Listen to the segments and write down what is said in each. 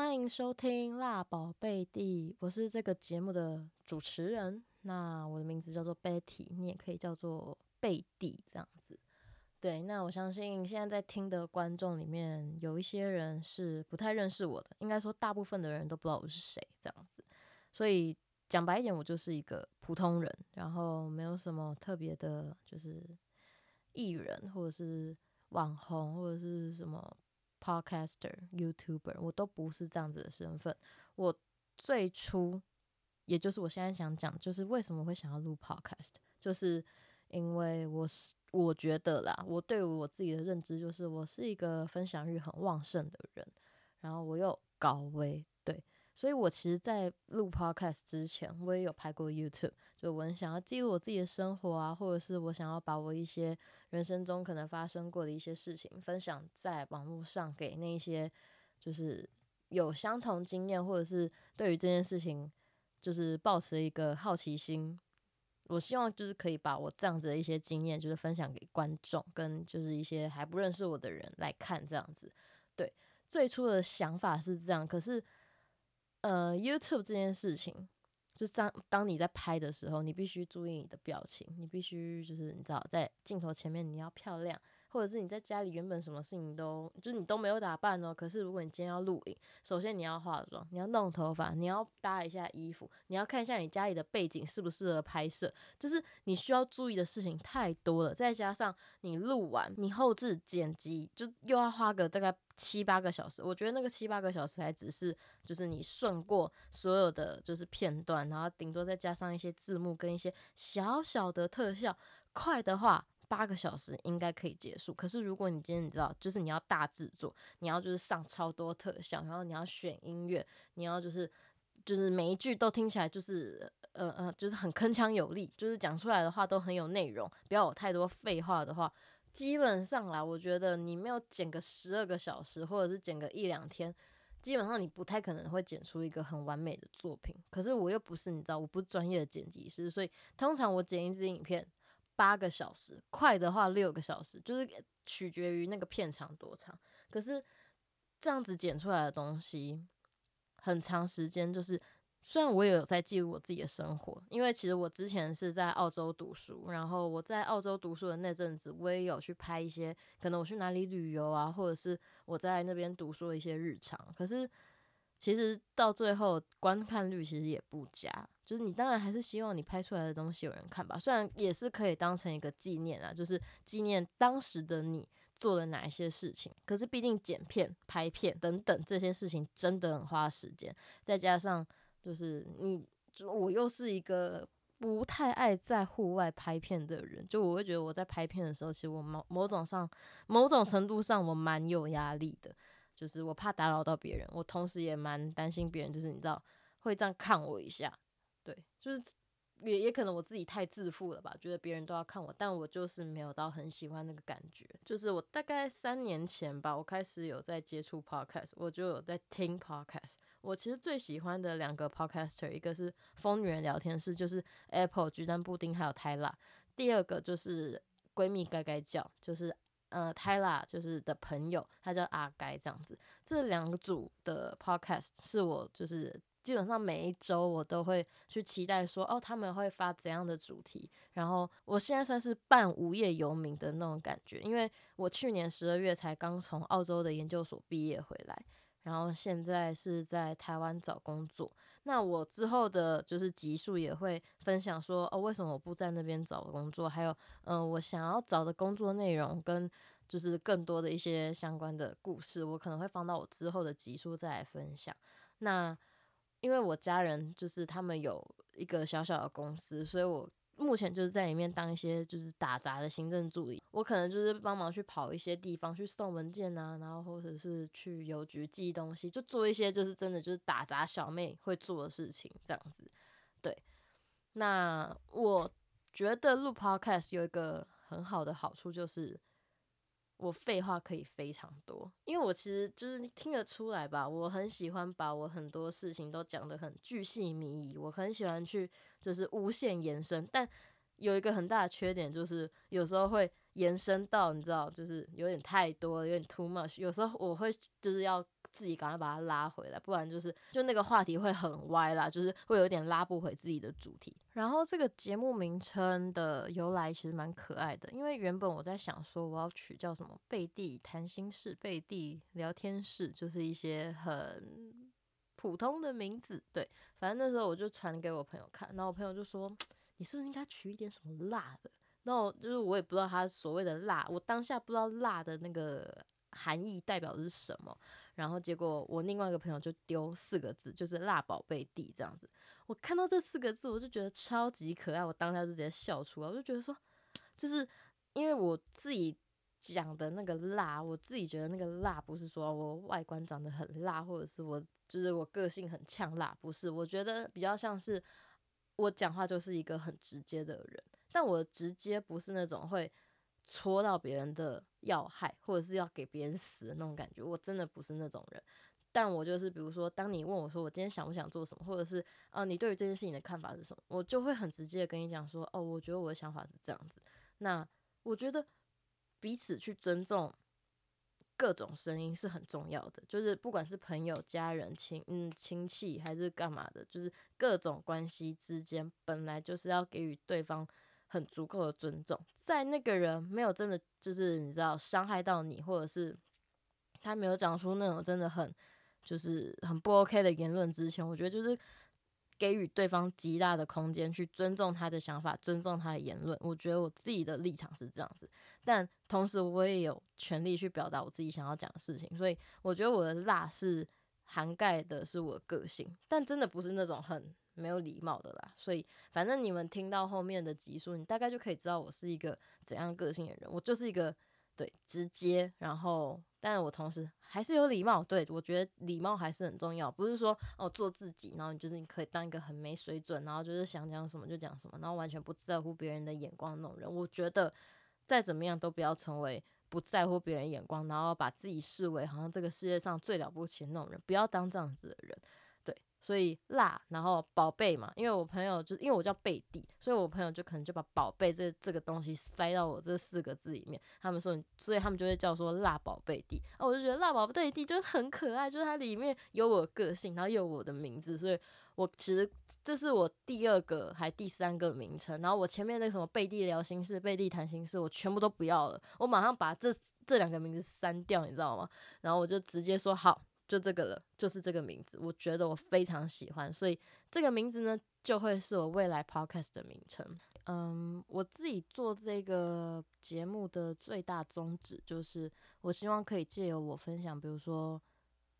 欢迎收听辣宝贝蒂，我是这个节目的主持人。那我的名字叫做 Betty，你也可以叫做贝蒂这样子。对，那我相信现在在听的观众里面有一些人是不太认识我的，应该说大部分的人都不知道我是谁这样子。所以讲白一点，我就是一个普通人，然后没有什么特别的，就是艺人或者是网红或者是什么。Podcaster、YouTuber，我都不是这样子的身份。我最初，也就是我现在想讲，就是为什么会想要录 Podcast，就是因为我是我觉得啦，我对我自己的认知就是我是一个分享欲很旺盛的人，然后我又高危，所以，我其实，在录 podcast 之前，我也有拍过 YouTube，就我很想要记录我自己的生活啊，或者是我想要把我一些人生中可能发生过的一些事情分享在网络上，给那些就是有相同经验，或者是对于这件事情就是抱持一个好奇心。我希望就是可以把我这样子的一些经验，就是分享给观众，跟就是一些还不认识我的人来看这样子。对，最初的想法是这样，可是。呃，YouTube 这件事情，就当当你在拍的时候，你必须注意你的表情，你必须就是你知道，在镜头前面你要漂亮，或者是你在家里原本什么事情都就是你都没有打扮哦，可是如果你今天要录影，首先你要化妆，你要弄头发，你要搭一下衣服，你要看一下你家里的背景适不适合拍摄，就是你需要注意的事情太多了，再加上你录完，你后置剪辑就又要花个大概。七八个小时，我觉得那个七八个小时还只是就是你顺过所有的就是片段，然后顶多再加上一些字幕跟一些小小的特效，快的话八个小时应该可以结束。可是如果你今天你知道，就是你要大制作，你要就是上超多特效，然后你要选音乐，你要就是就是每一句都听起来就是呃呃就是很铿锵有力，就是讲出来的话都很有内容，不要有太多废话的话。基本上啦，我觉得你没有剪个十二个小时，或者是剪个一两天，基本上你不太可能会剪出一个很完美的作品。可是我又不是你知道，我不是专业的剪辑师，所以通常我剪一支影片八个小时，快的话六个小时，就是取决于那个片长多长。可是这样子剪出来的东西，很长时间就是。虽然我也有在记录我自己的生活，因为其实我之前是在澳洲读书，然后我在澳洲读书的那阵子，我也有去拍一些可能我去哪里旅游啊，或者是我在那边读书的一些日常。可是其实到最后观看率其实也不佳，就是你当然还是希望你拍出来的东西有人看吧，虽然也是可以当成一个纪念啊，就是纪念当时的你做了哪一些事情。可是毕竟剪片、拍片等等这些事情真的很花时间，再加上。就是你，就我又是一个不太爱在户外拍片的人，就我会觉得我在拍片的时候，其实我某某种上、某种程度上我蛮有压力的，就是我怕打扰到别人，我同时也蛮担心别人，就是你知道会这样看我一下，对，就是。也也可能我自己太自负了吧，觉得别人都要看我，但我就是没有到很喜欢那个感觉。就是我大概三年前吧，我开始有在接触 podcast，我就有在听 podcast。我其实最喜欢的两个 podcaster，一个是疯女人聊天室，就是 Apple 橘蛋布丁还有 Tyla。第二个就是闺蜜该该叫，就是呃 Tyla 就是的朋友，他叫阿该这样子。这两组的 podcast 是我就是。基本上每一周我都会去期待说，哦，他们会发怎样的主题。然后我现在算是半无业游民的那种感觉，因为我去年十二月才刚从澳洲的研究所毕业回来，然后现在是在台湾找工作。那我之后的就是集数也会分享说，哦，为什么我不在那边找工作？还有，嗯、我想要找的工作内容跟就是更多的一些相关的故事，我可能会放到我之后的集数再来分享。那。因为我家人就是他们有一个小小的公司，所以我目前就是在里面当一些就是打杂的行政助理。我可能就是帮忙去跑一些地方去送文件啊，然后或者是去邮局寄东西，就做一些就是真的就是打杂小妹会做的事情这样子。对，那我觉得录 Podcast 有一个很好的好处就是。我废话可以非常多，因为我其实就是听得出来吧，我很喜欢把我很多事情都讲得很巨细靡遗，我很喜欢去就是无限延伸，但有一个很大的缺点就是有时候会延伸到你知道，就是有点太多，有点 too much，有时候我会就是要自己赶快把它拉回来，不然就是就那个话题会很歪啦，就是会有点拉不回自己的主题。然后这个节目名称的由来其实蛮可爱的，因为原本我在想说我要取叫什么“贝蒂谈心室”“贝蒂聊天室”，就是一些很普通的名字。对，反正那时候我就传给我朋友看，然后我朋友就说：“你是不是应该取一点什么辣的？”然后就是我也不知道他所谓的辣，我当下不知道辣的那个含义代表的是什么。然后结果我另外一个朋友就丢四个字，就是“辣宝贝弟”这样子。我看到这四个字，我就觉得超级可爱，我当下就直接笑出来。我就觉得说，就是因为我自己讲的那个辣，我自己觉得那个辣不是说我外观长得很辣，或者是我就是我个性很呛辣，不是。我觉得比较像是我讲话就是一个很直接的人。但我直接不是那种会戳到别人的要害，或者是要给别人死的那种感觉，我真的不是那种人。但我就是，比如说，当你问我说我今天想不想做什么，或者是呃你对于这件事情的看法是什么，我就会很直接的跟你讲说，哦，我觉得我的想法是这样子。那我觉得彼此去尊重各种声音是很重要的，就是不管是朋友、家人、亲嗯亲戚还是干嘛的，就是各种关系之间本来就是要给予对方。很足够的尊重，在那个人没有真的就是你知道伤害到你，或者是他没有讲出那种真的很就是很不 OK 的言论之前，我觉得就是给予对方极大的空间去尊重他的想法，尊重他的言论。我觉得我自己的立场是这样子，但同时我也有权利去表达我自己想要讲的事情，所以我觉得我的辣是涵盖的是我的个性，但真的不是那种很。没有礼貌的啦，所以反正你们听到后面的集数，你大概就可以知道我是一个怎样个性的人。我就是一个对直接，然后但是我同时还是有礼貌。对，我觉得礼貌还是很重要，不是说哦做自己，然后你就是你可以当一个很没水准，然后就是想讲什么就讲什么，然后完全不在乎别人的眼光那种人。我觉得再怎么样都不要成为不在乎别人眼光，然后把自己视为好像这个世界上最了不起的那种人，不要当这样子的人。所以辣，然后宝贝嘛，因为我朋友就因为我叫贝蒂，所以我朋友就可能就把宝贝这这个东西塞到我这四个字里面。他们说，所以他们就会叫说辣宝贝蒂。啊，我就觉得辣宝贝蒂就很可爱，就是它里面有我的个性，然后又有我的名字，所以我其实这是我第二个还第三个名称。然后我前面那个什么贝蒂聊心事、贝蒂谈心事，我全部都不要了，我马上把这这两个名字删掉，你知道吗？然后我就直接说好。就这个了，就是这个名字，我觉得我非常喜欢，所以这个名字呢，就会是我未来 podcast 的名称。嗯，我自己做这个节目的最大宗旨，就是我希望可以借由我分享，比如说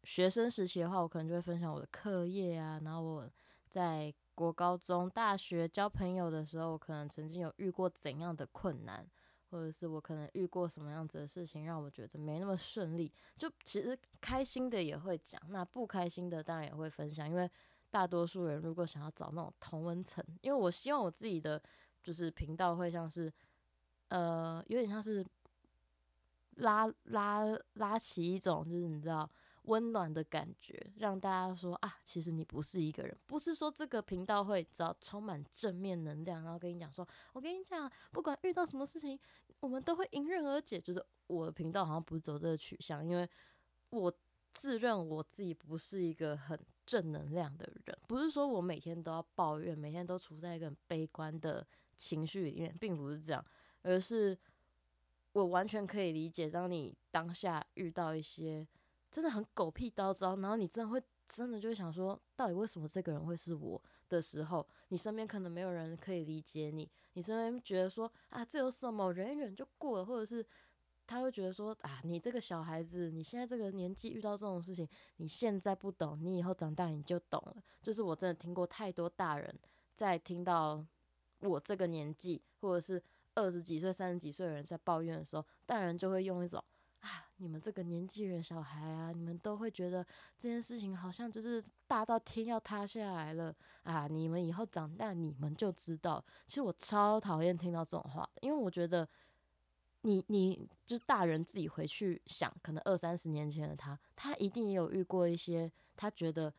学生时期的话，我可能就会分享我的课业啊，然后我在国高中、大学交朋友的时候，我可能曾经有遇过怎样的困难。或者是我可能遇过什么样子的事情，让我觉得没那么顺利。就其实开心的也会讲，那不开心的当然也会分享。因为大多数人如果想要找那种同温层，因为我希望我自己的就是频道会像是，呃，有点像是拉拉拉起一种，就是你知道。温暖的感觉，让大家说啊，其实你不是一个人，不是说这个频道会只要充满正面能量，然后跟你讲说，我跟你讲，不管遇到什么事情，我们都会迎刃而解。就是我的频道好像不是走这个取向，因为我自认我自己不是一个很正能量的人，不是说我每天都要抱怨，每天都处在一个很悲观的情绪里面，并不是这样，而是我完全可以理解，当你当下遇到一些。真的很狗屁倒灶，然后你真的会真的就想说，到底为什么这个人会是我的时候，你身边可能没有人可以理解你，你身边觉得说啊，这有什么，忍一忍就过了，或者是他会觉得说啊，你这个小孩子，你现在这个年纪遇到这种事情，你现在不懂，你以后长大你就懂了。就是我真的听过太多大人在听到我这个年纪，或者是二十几岁、三十几岁的人在抱怨的时候，大人就会用一种。你们这个年纪人小孩啊，你们都会觉得这件事情好像就是大到天要塌下来了啊！你们以后长大，你们就知道。其实我超讨厌听到这种话，因为我觉得你你就是大人自己回去想，可能二三十年前的他，他一定也有遇过一些他觉得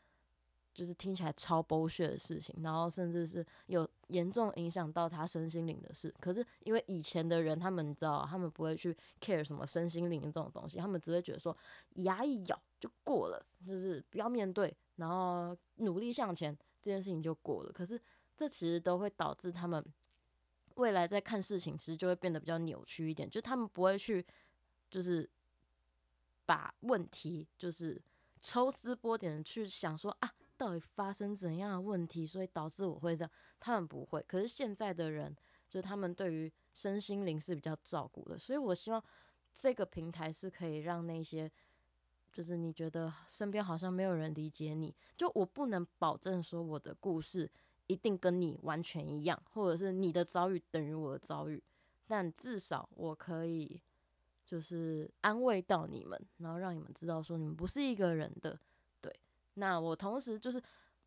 就是听起来超剥削的事情，然后甚至是有严重影响到他身心灵的事。可是因为以前的人，他们知道，他们不会去 care 什么身心灵这种东西，他们只会觉得说牙一咬就过了，就是不要面对，然后努力向前，这件事情就过了。可是这其实都会导致他们未来在看事情，其实就会变得比较扭曲一点，就他们不会去，就是把问题就是抽丝剥茧的去想说啊。到底发生怎样的问题，所以导致我会这样？他们不会。可是现在的人，就是他们对于身心灵是比较照顾的，所以我希望这个平台是可以让那些，就是你觉得身边好像没有人理解你，就我不能保证说我的故事一定跟你完全一样，或者是你的遭遇等于我的遭遇，但至少我可以就是安慰到你们，然后让你们知道说你们不是一个人的。那我同时就是，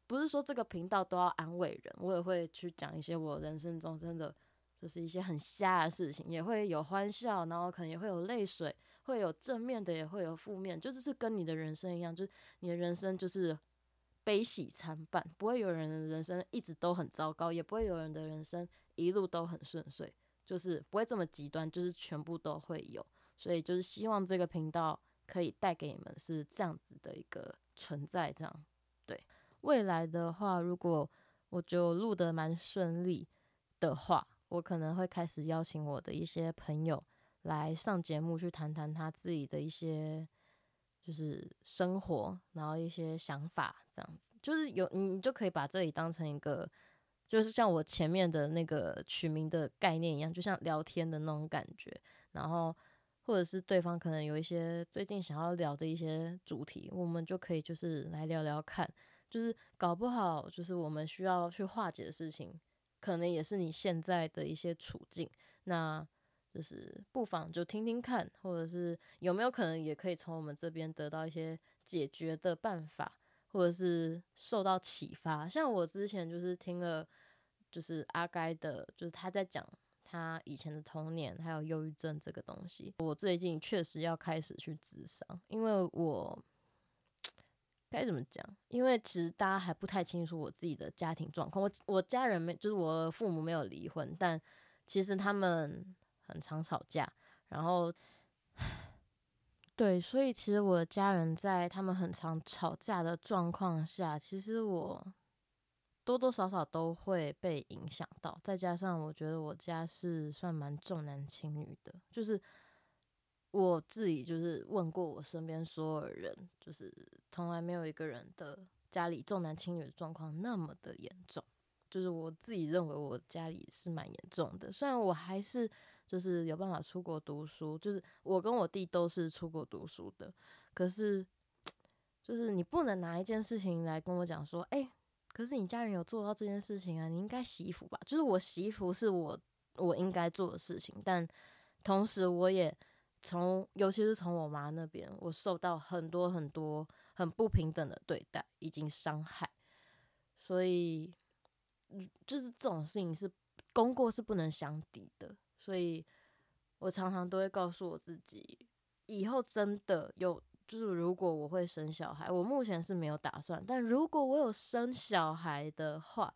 不是说这个频道都要安慰人，我也会去讲一些我人生中真的就是一些很瞎的事情，也会有欢笑，然后可能也会有泪水，会有正面的，也会有负面，就是是跟你的人生一样，就是你的人生就是悲喜参半，不会有人人生一直都很糟糕，也不会有人的人生一路都很顺遂，就是不会这么极端，就是全部都会有，所以就是希望这个频道可以带给你们是这样子的一个。存在这样，对未来的话，如果我就录得蛮顺利的话，我可能会开始邀请我的一些朋友来上节目，去谈谈他自己的一些就是生活，然后一些想法，这样子就是有你就可以把这里当成一个，就是像我前面的那个取名的概念一样，就像聊天的那种感觉，然后。或者是对方可能有一些最近想要聊的一些主题，我们就可以就是来聊聊看，就是搞不好就是我们需要去化解的事情，可能也是你现在的一些处境，那就是不妨就听听看，或者是有没有可能也可以从我们这边得到一些解决的办法，或者是受到启发。像我之前就是听了，就是阿该的，就是他在讲。他以前的童年还有忧郁症这个东西，我最近确实要开始去咨商，因为我该怎么讲？因为其实大家还不太清楚我自己的家庭状况。我我家人没，就是我父母没有离婚，但其实他们很常吵架。然后，对，所以其实我的家人在他们很常吵架的状况下，其实我。多多少少都会被影响到，再加上我觉得我家是算蛮重男轻女的，就是我自己就是问过我身边所有人，就是从来没有一个人的家里重男轻女的状况那么的严重，就是我自己认为我家里是蛮严重的，虽然我还是就是有办法出国读书，就是我跟我弟都是出国读书的，可是 就是你不能拿一件事情来跟我讲说，哎。可是你家人有做到这件事情啊？你应该洗衣服吧？就是我洗衣服是我我应该做的事情，但同时我也从，尤其是从我妈那边，我受到很多很多很不平等的对待以及伤害，所以就是这种事情是功过是不能相抵的，所以我常常都会告诉我自己，以后真的有。就是如果我会生小孩，我目前是没有打算。但如果我有生小孩的话，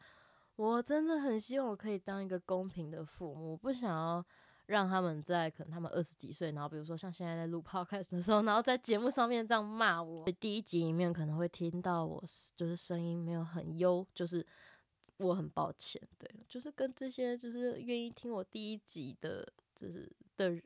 我真的很希望我可以当一个公平的父母。不想要让他们在可能他们二十几岁，然后比如说像现在在录 podcast 的时候，然后在节目上面这样骂我。第一集里面可能会听到我就是声音没有很优，就是我很抱歉。对，就是跟这些就是愿意听我第一集的，就是的人。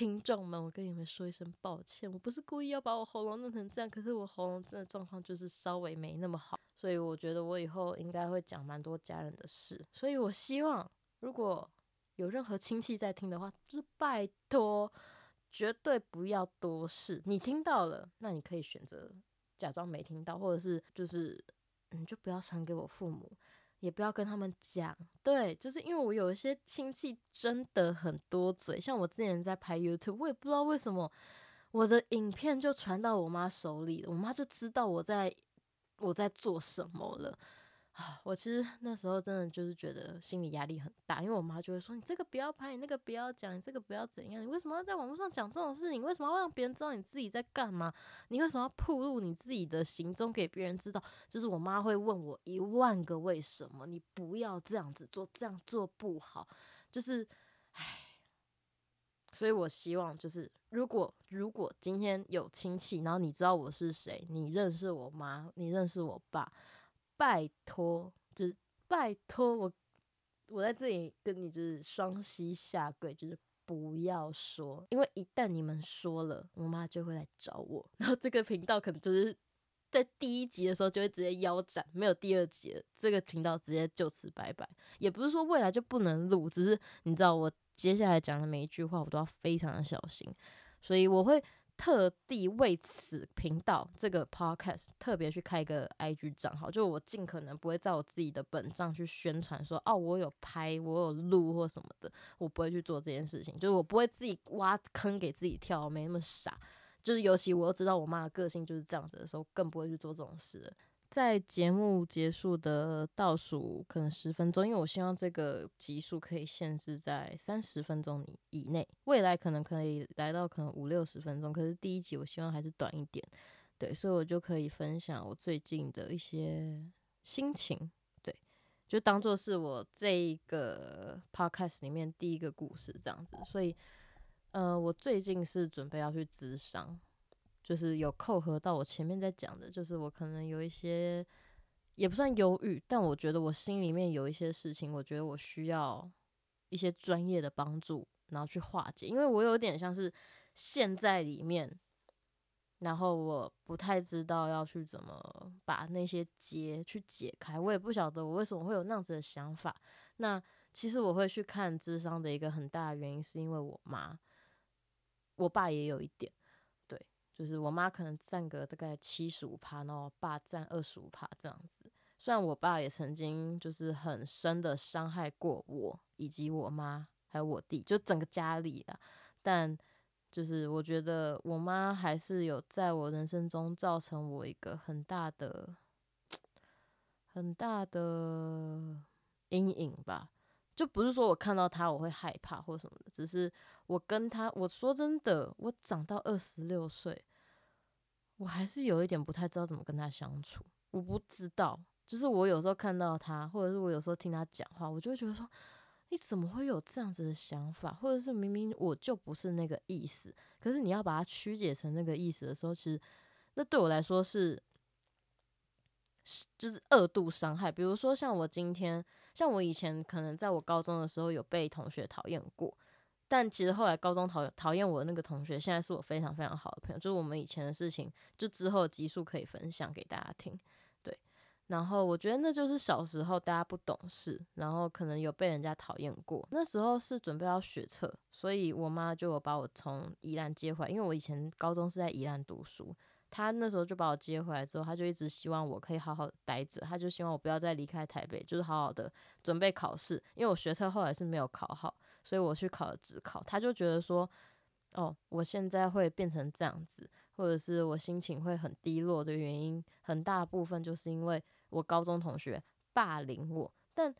听众们，我跟你们说一声抱歉，我不是故意要把我喉咙弄成这样，可是我喉咙真的状况就是稍微没那么好，所以我觉得我以后应该会讲蛮多家人的事，所以我希望如果有任何亲戚在听的话，就拜托，绝对不要多事。你听到了，那你可以选择假装没听到，或者是就是你就不要传给我父母。也不要跟他们讲，对，就是因为我有一些亲戚真的很多嘴，像我之前在拍 YouTube，我也不知道为什么我的影片就传到我妈手里了，我妈就知道我在我在做什么了，我其实那时候真的就是觉得心理压力很大，因为我妈就会说：“你这个不要拍，你那个不要讲，你这个不要怎样，你为什么要在网络上讲这种事情？你为什么要让别人知道你自己在干嘛？你为什么要暴露你自己的行踪给别人知道？”就是我妈会问我一万个为什么，你不要这样子做，这样做不好。就是，唉。所以我希望就是，如果如果今天有亲戚，然后你知道我是谁，你认识我妈，你认识我爸，拜托，就是拜托我，我在这里跟你就是双膝下跪，就是不要说，因为一旦你们说了，我妈就会来找我，然后这个频道可能就是在第一集的时候就会直接腰斩，没有第二集了，这个频道直接就此拜拜。也不是说未来就不能录，只是你知道我。接下来讲的每一句话，我都要非常的小心，所以我会特地为此频道这个 podcast 特别去开一个 IG 账号，就我尽可能不会在我自己的本账去宣传说，哦，我有拍，我有录或什么的，我不会去做这件事情，就是我不会自己挖坑给自己跳，没那么傻，就是尤其我又知道我妈的个性就是这样子的时候，更不会去做这种事。在节目结束的倒数可能十分钟，因为我希望这个集数可以限制在三十分钟以以内，未来可能可以来到可能五六十分钟，可是第一集我希望还是短一点，对，所以我就可以分享我最近的一些心情，对，就当做是我这一个 podcast 里面第一个故事这样子，所以，呃，我最近是准备要去咨商。就是有扣合到我前面在讲的，就是我可能有一些也不算忧郁，但我觉得我心里面有一些事情，我觉得我需要一些专业的帮助，然后去化解，因为我有点像是陷在里面，然后我不太知道要去怎么把那些结去解开，我也不晓得我为什么会有那样子的想法。那其实我会去看智商的一个很大的原因，是因为我妈，我爸也有一点。就是我妈可能占个大概七十五趴，然后我爸占二十五趴这样子。虽然我爸也曾经就是很深的伤害过我以及我妈还有我弟，就整个家里啦。但就是我觉得我妈还是有在我人生中造成我一个很大的、很大的阴影吧。就不是说我看到他我会害怕或什么的，只是我跟他，我说真的，我长到二十六岁。我还是有一点不太知道怎么跟他相处，我不知道，就是我有时候看到他，或者是我有时候听他讲话，我就会觉得说，你怎么会有这样子的想法？或者是明明我就不是那个意思，可是你要把它曲解成那个意思的时候，其实那对我来说是，是就是二度伤害。比如说像我今天，像我以前可能在我高中的时候有被同学讨厌过。但其实后来高中讨讨厌我的那个同学，现在是我非常非常好的朋友。就是我们以前的事情，就之后的集数可以分享给大家听。对，然后我觉得那就是小时候大家不懂事，然后可能有被人家讨厌过。那时候是准备要学测，所以我妈就把我从宜兰接回来，因为我以前高中是在宜兰读书。她那时候就把我接回来之后，她就一直希望我可以好好待着，她就希望我不要再离开台北，就是好好的准备考试。因为我学车后来是没有考好。所以我去考了职考，他就觉得说，哦，我现在会变成这样子，或者是我心情会很低落的原因，很大部分就是因为我高中同学霸凌我。但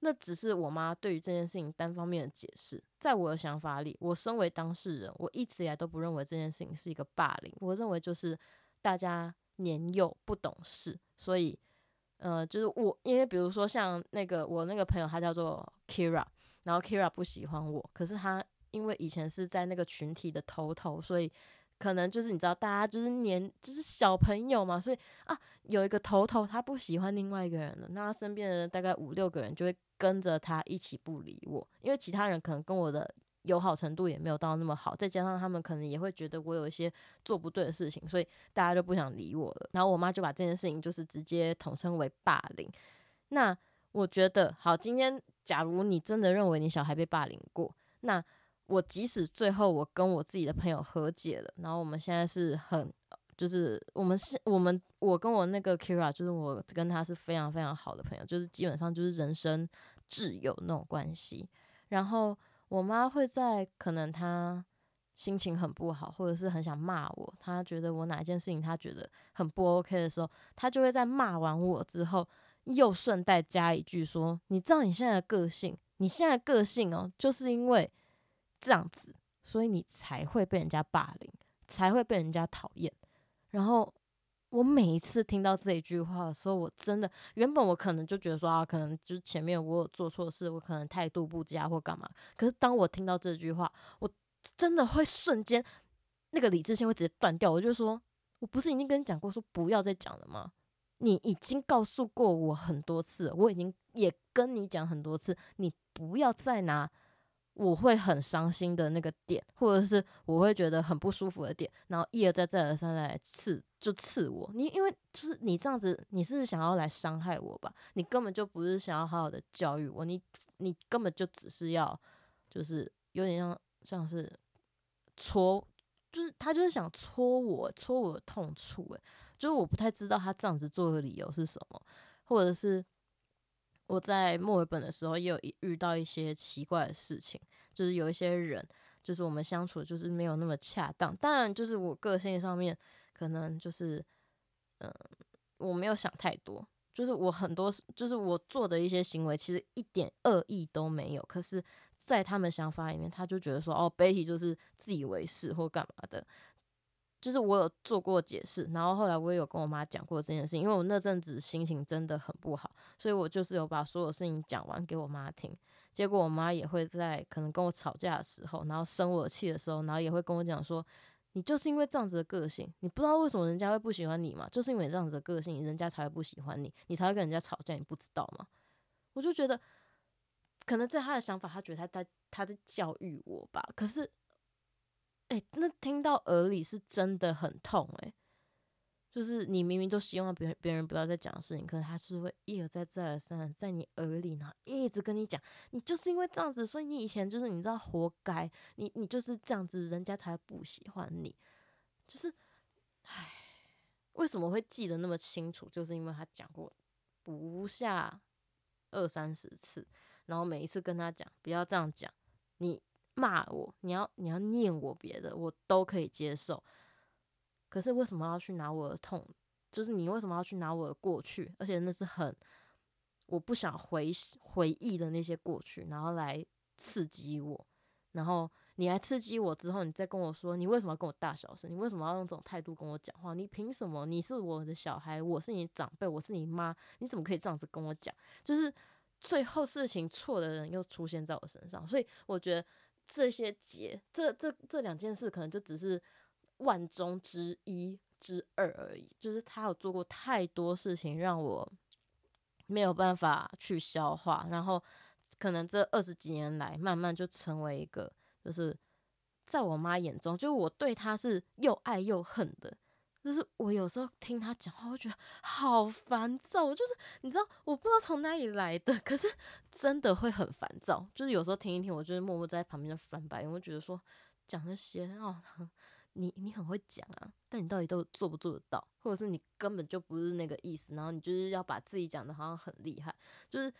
那只是我妈对于这件事情单方面的解释。在我的想法里，我身为当事人，我一直以来都不认为这件事情是一个霸凌。我认为就是大家年幼不懂事，所以，呃，就是我，因为比如说像那个我那个朋友，他叫做 Kira。然后 Kira 不喜欢我，可是他因为以前是在那个群体的头头，所以可能就是你知道，大家就是年就是小朋友嘛，所以啊有一个头头他不喜欢另外一个人了，那他身边的人大概五六个人就会跟着他一起不理我，因为其他人可能跟我的友好程度也没有到那么好，再加上他们可能也会觉得我有一些做不对的事情，所以大家就不想理我了。然后我妈就把这件事情就是直接统称为霸凌。那我觉得好，今天。假如你真的认为你小孩被霸凌过，那我即使最后我跟我自己的朋友和解了，然后我们现在是很，就是我们是我们我跟我那个 Kira，就是我跟他是非常非常好的朋友，就是基本上就是人生挚友那种关系。然后我妈会在可能她心情很不好，或者是很想骂我，她觉得我哪一件事情她觉得很不 OK 的时候，她就会在骂完我之后。又顺带加一句说：“你知道你现在的个性，你现在的个性哦，就是因为这样子，所以你才会被人家霸凌，才会被人家讨厌。”然后我每一次听到这一句话的时候，我真的原本我可能就觉得说啊，可能就是前面我有做错事，我可能态度不佳或干嘛。可是当我听到这句话，我真的会瞬间那个理智线会直接断掉。我就说，我不是已经跟你讲过说不要再讲了吗？你已经告诉过我很多次，我已经也跟你讲很多次，你不要再拿我会很伤心的那个点，或者是我会觉得很不舒服的点，然后一而再再而三来刺，就刺我。你因为就是你这样子，你是想要来伤害我吧？你根本就不是想要好好的教育我，你你根本就只是要，就是有点像像是戳，就是他就是想戳我，戳我的痛处，诶。就是我不太知道他这样子做的理由是什么，或者是我在墨尔本的时候也有遇到一些奇怪的事情，就是有一些人，就是我们相处就是没有那么恰当。当然，就是我个性上面可能就是，嗯、我没有想太多，就是我很多，就是我做的一些行为其实一点恶意都没有，可是，在他们想法里面，他就觉得说，哦，Betty 就是自以为是或干嘛的。就是我有做过解释，然后后来我也有跟我妈讲过这件事情，因为我那阵子心情真的很不好，所以我就是有把所有事情讲完给我妈听。结果我妈也会在可能跟我吵架的时候，然后生我气的时候，然后也会跟我讲说：“你就是因为这样子的个性，你不知道为什么人家会不喜欢你嘛？就是因为这样子的个性，人家才会不喜欢你，你才会跟人家吵架，你不知道吗？”我就觉得，可能在他的想法，他觉得他在他在教育我吧，可是。哎、那听到耳里是真的很痛哎、就是你明明都希望别人别人不要再讲事情，可是他是会一而再再而三在你耳里，呢一直跟你讲，你就是因为这样子，所以你以前就是你知道活该，你你就是这样子，人家才不喜欢你，就是，唉，为什么会记得那么清楚？就是因为他讲过不下二三十次，然后每一次跟他讲不要这样讲，你。骂我，你要你要念我别的，我都可以接受。可是为什么要去拿我的痛？就是你为什么要去拿我的过去？而且那是很我不想回回忆的那些过去，然后来刺激我。然后你来刺激我之后，你再跟我说，你为什么要跟我大小声？你为什么要用这种态度跟我讲话？你凭什么？你是我的小孩，我是你长辈，我是你妈，你怎么可以这样子跟我讲？就是最后事情错的人又出现在我身上，所以我觉得。这些结，这这这两件事可能就只是万中之一之二而已。就是他有做过太多事情，让我没有办法去消化。然后可能这二十几年来，慢慢就成为一个，就是在我妈眼中，就是我对他是又爱又恨的。就是我有时候听他讲话，我觉得好烦躁。就是你知道，我不知道从哪里来的，可是真的会很烦躁。就是有时候听一听，我就是默默在旁边翻白眼。我觉得说讲那些哦，你你很会讲啊，但你到底都做不做得到？或者是你根本就不是那个意思，然后你就是要把自己讲的好像很厉害。就是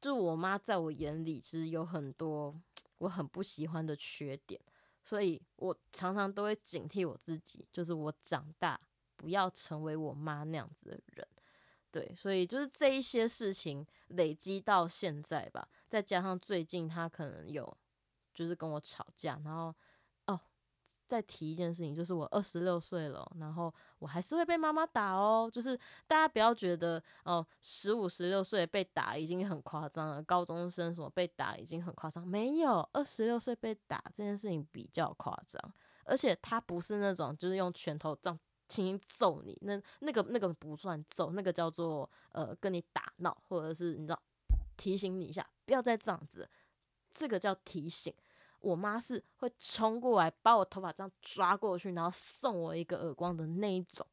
就我妈在我眼里其实有很多 我很不喜欢的缺点。所以我常常都会警惕我自己，就是我长大不要成为我妈那样子的人，对，所以就是这一些事情累积到现在吧，再加上最近他可能有就是跟我吵架，然后。再提一件事情，就是我二十六岁了，然后我还是会被妈妈打哦。就是大家不要觉得哦，十五、十六岁被打已经很夸张了，高中生什么被打已经很夸张，没有，二十六岁被打这件事情比较夸张，而且他不是那种就是用拳头这样轻轻揍你，那那个那个不算揍，那个叫做呃跟你打闹，或者是你知道提醒你一下，不要再这样子，这个叫提醒。我妈是会冲过来把我头发这样抓过去，然后送我一个耳光的那一种。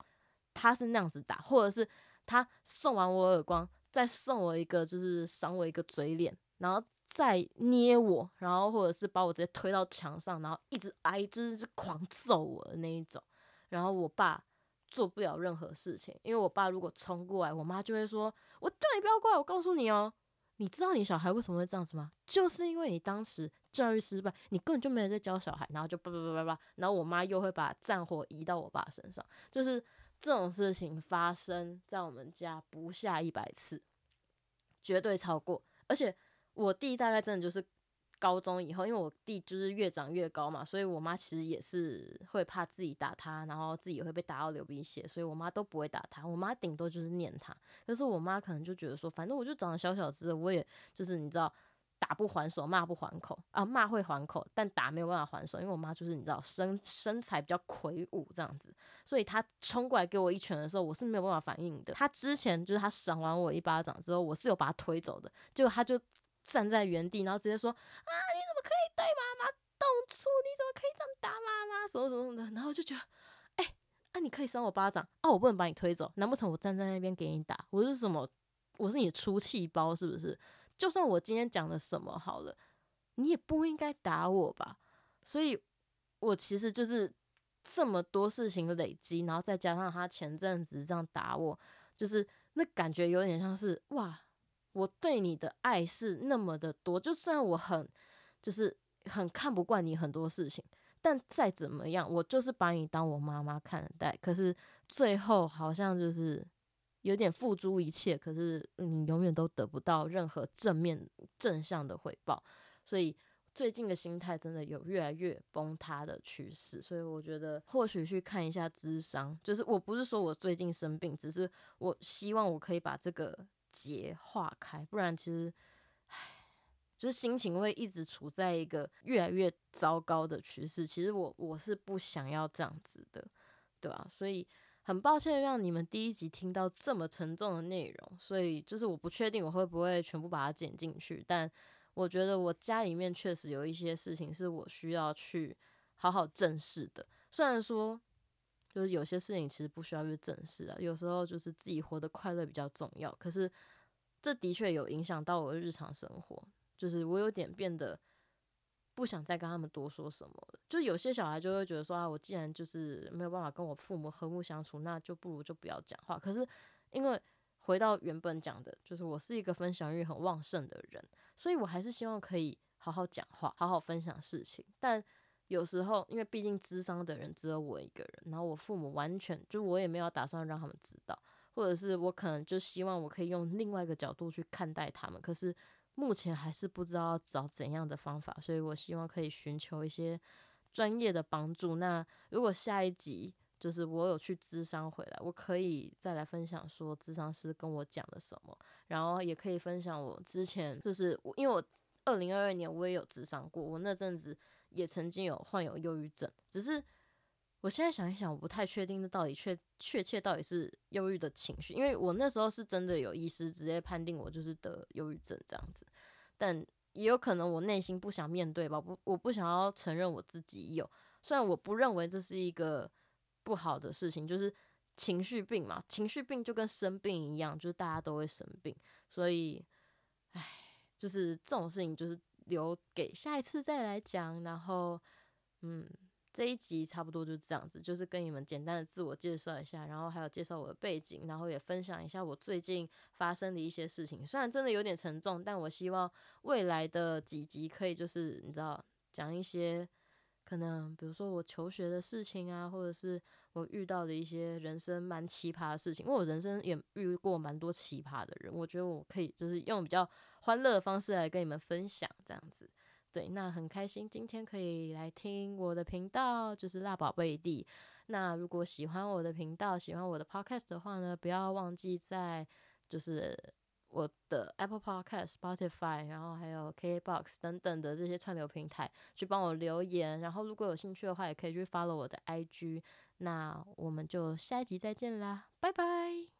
她是那样子打，或者是她送完我耳光，再送我一个，就是赏我一个嘴脸，然后再捏我，然后或者是把我直接推到墙上，然后一直挨，就是狂揍我的那一种。然后我爸做不了任何事情，因为我爸如果冲过来，我妈就会说：“我叫你不要过来，我告诉你哦。”你知道你小孩为什么会这样子吗？就是因为你当时教育失败，你根本就没有在教小孩，然后就叭叭叭叭叭，然后我妈又会把战火移到我爸身上，就是这种事情发生在我们家不下一百次，绝对超过。而且我弟大概真的就是高中以后，因为我弟就是越长越高嘛，所以我妈其实也是会怕自己打他，然后自己会被打到流鼻血，所以我妈都不会打他。我妈顶多就是念他，可是我妈可能就觉得说，反正我就长得小小只，我也就是你知道。打不还手，骂不还口啊！骂会还口，但打没有办法还手，因为我妈就是你知道身身材比较魁梧这样子，所以她冲过来给我一拳的时候，我是没有办法反应的。她之前就是她赏完我一巴掌之后，我是有把她推走的，结果她就站在原地，然后直接说：“啊，你怎么可以对妈妈动粗？你怎么可以这样打妈妈？什么什么的？”然后就觉得，哎、那、啊、你可以扇我巴掌啊，我不能把你推走，难不成我站在那边给你打？我是什么？我是你的出气包是不是？就算我今天讲了什么好了，你也不应该打我吧。所以，我其实就是这么多事情累积，然后再加上他前阵子这样打我，就是那感觉有点像是哇，我对你的爱是那么的多。就算我很就是很看不惯你很多事情，但再怎么样，我就是把你当我妈妈看待。可是最后好像就是。有点付诸一切，可是你永远都得不到任何正面正向的回报，所以最近的心态真的有越来越崩塌的趋势。所以我觉得或许去看一下智商，就是我不是说我最近生病，只是我希望我可以把这个结化开，不然其实，唉，就是心情会一直处在一个越来越糟糕的趋势。其实我我是不想要这样子的，对吧？所以。很抱歉让你们第一集听到这么沉重的内容，所以就是我不确定我会不会全部把它剪进去，但我觉得我家里面确实有一些事情是我需要去好好正视的。虽然说，就是有些事情其实不需要去正视啊，有时候就是自己活得快乐比较重要。可是这的确有影响到我的日常生活，就是我有点变得。不想再跟他们多说什么了。就有些小孩就会觉得说啊，我既然就是没有办法跟我父母和睦相处，那就不如就不要讲话。可是因为回到原本讲的，就是我是一个分享欲很旺盛的人，所以我还是希望可以好好讲话，好好分享事情。但有时候，因为毕竟咨商的人只有我一个人，然后我父母完全就我也没有打算让他们知道，或者是我可能就希望我可以用另外一个角度去看待他们。可是。目前还是不知道找怎样的方法，所以我希望可以寻求一些专业的帮助。那如果下一集就是我有去咨商回来，我可以再来分享说咨商师跟我讲了什么，然后也可以分享我之前就是，因为我二零二二年我也有咨商过，我那阵子也曾经有患有忧郁症，只是。我现在想一想，我不太确定这到底确确切到底是忧郁的情绪，因为我那时候是真的有医师直接判定我就是得忧郁症这样子，但也有可能我内心不想面对吧，不，我不想要承认我自己有，虽然我不认为这是一个不好的事情，就是情绪病嘛，情绪病就跟生病一样，就是大家都会生病，所以，唉，就是这种事情就是留给下一次再来讲，然后，嗯。这一集差不多就这样子，就是跟你们简单的自我介绍一下，然后还有介绍我的背景，然后也分享一下我最近发生的一些事情。虽然真的有点沉重，但我希望未来的几集可以就是你知道讲一些可能，比如说我求学的事情啊，或者是我遇到的一些人生蛮奇葩的事情。因为我人生也遇过蛮多奇葩的人，我觉得我可以就是用比较欢乐的方式来跟你们分享这样子。对，那很开心今天可以来听我的频道，就是辣宝贝弟。那如果喜欢我的频道，喜欢我的 podcast 的话呢，不要忘记在就是我的 Apple Podcast、Spotify，然后还有 KBox 等等的这些串流平台去帮我留言。然后如果有兴趣的话，也可以去 follow 我的 IG。那我们就下一集再见啦，拜拜。